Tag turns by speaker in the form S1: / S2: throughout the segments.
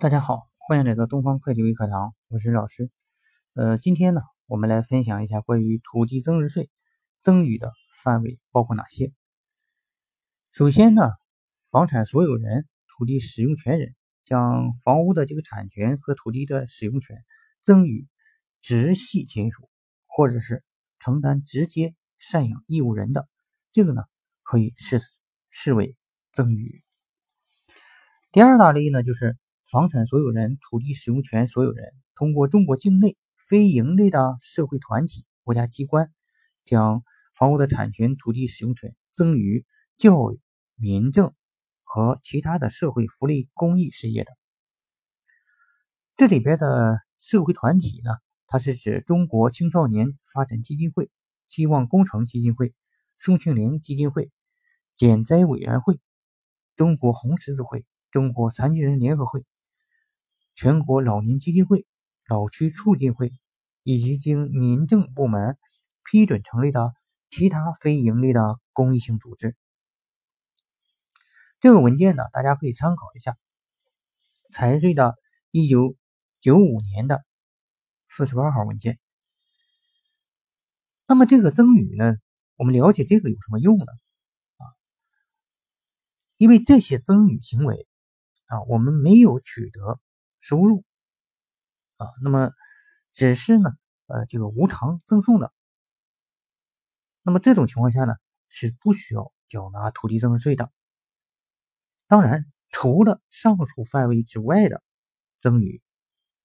S1: 大家好，欢迎来到东方会计微课堂，我是老师。呃，今天呢，我们来分享一下关于土地增值税增与的范围包括哪些。首先呢，房产所有人、土地使用权人将房屋的这个产权和土地的使用权增与直系亲属或者是承担直接赡养义务人的，这个呢可以视视为增与。第二大类呢就是。房产所有人、土地使用权所有人通过中国境内非营利的社会团体、国家机关，将房屋的产权、土地使用权赠与教育、民政和其他的社会福利公益事业的。这里边的社会团体呢，它是指中国青少年发展基金会、期望工程基金会、宋庆龄基金会、减灾委员会、中国红十字会、中国残疾人联合会。全国老年基金会、老区促进会以及经民政部门批准成立的其他非盈利的公益性组织。这个文件呢，大家可以参考一下。财税的1995年的48号文件。那么这个增与呢，我们了解这个有什么用呢？啊，因为这些增与行为啊，我们没有取得。收入啊，那么只是呢，呃，这个无偿赠送的，那么这种情况下呢，是不需要缴纳土地增值税的。当然，除了上述范围之外的赠与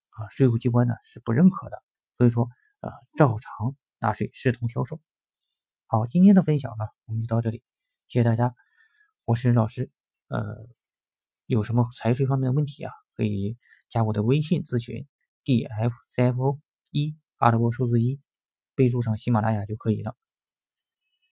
S1: 啊，税务机关呢是不认可的。所以说，呃，照常纳税，视同销售。好，今天的分享呢，我们就到这里，谢谢大家，我是任老师。呃，有什么财税方面的问题啊？可以加我的微信咨询，d f c f o 一阿拉伯数字一，备注上喜马拉雅就可以了。